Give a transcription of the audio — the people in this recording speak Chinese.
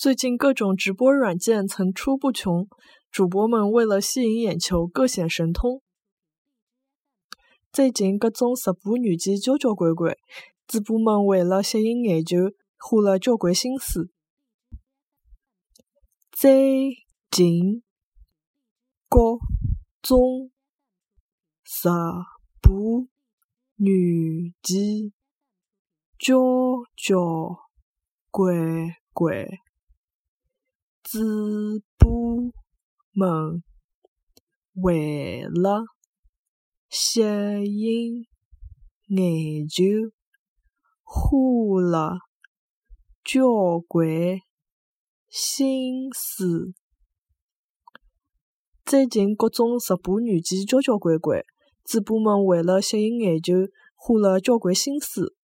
最近各种直播软件层出不穷，主播们为了吸引眼球，各显神通。最近各种直播软件交交关关，主播们为了吸引眼球，花了交关心思。最近各种直播软件交交关关。主播们为了吸引眼球，花了交关心思。最近各种直播软件交交关关，主播们为了吸引眼球，花了交关心思。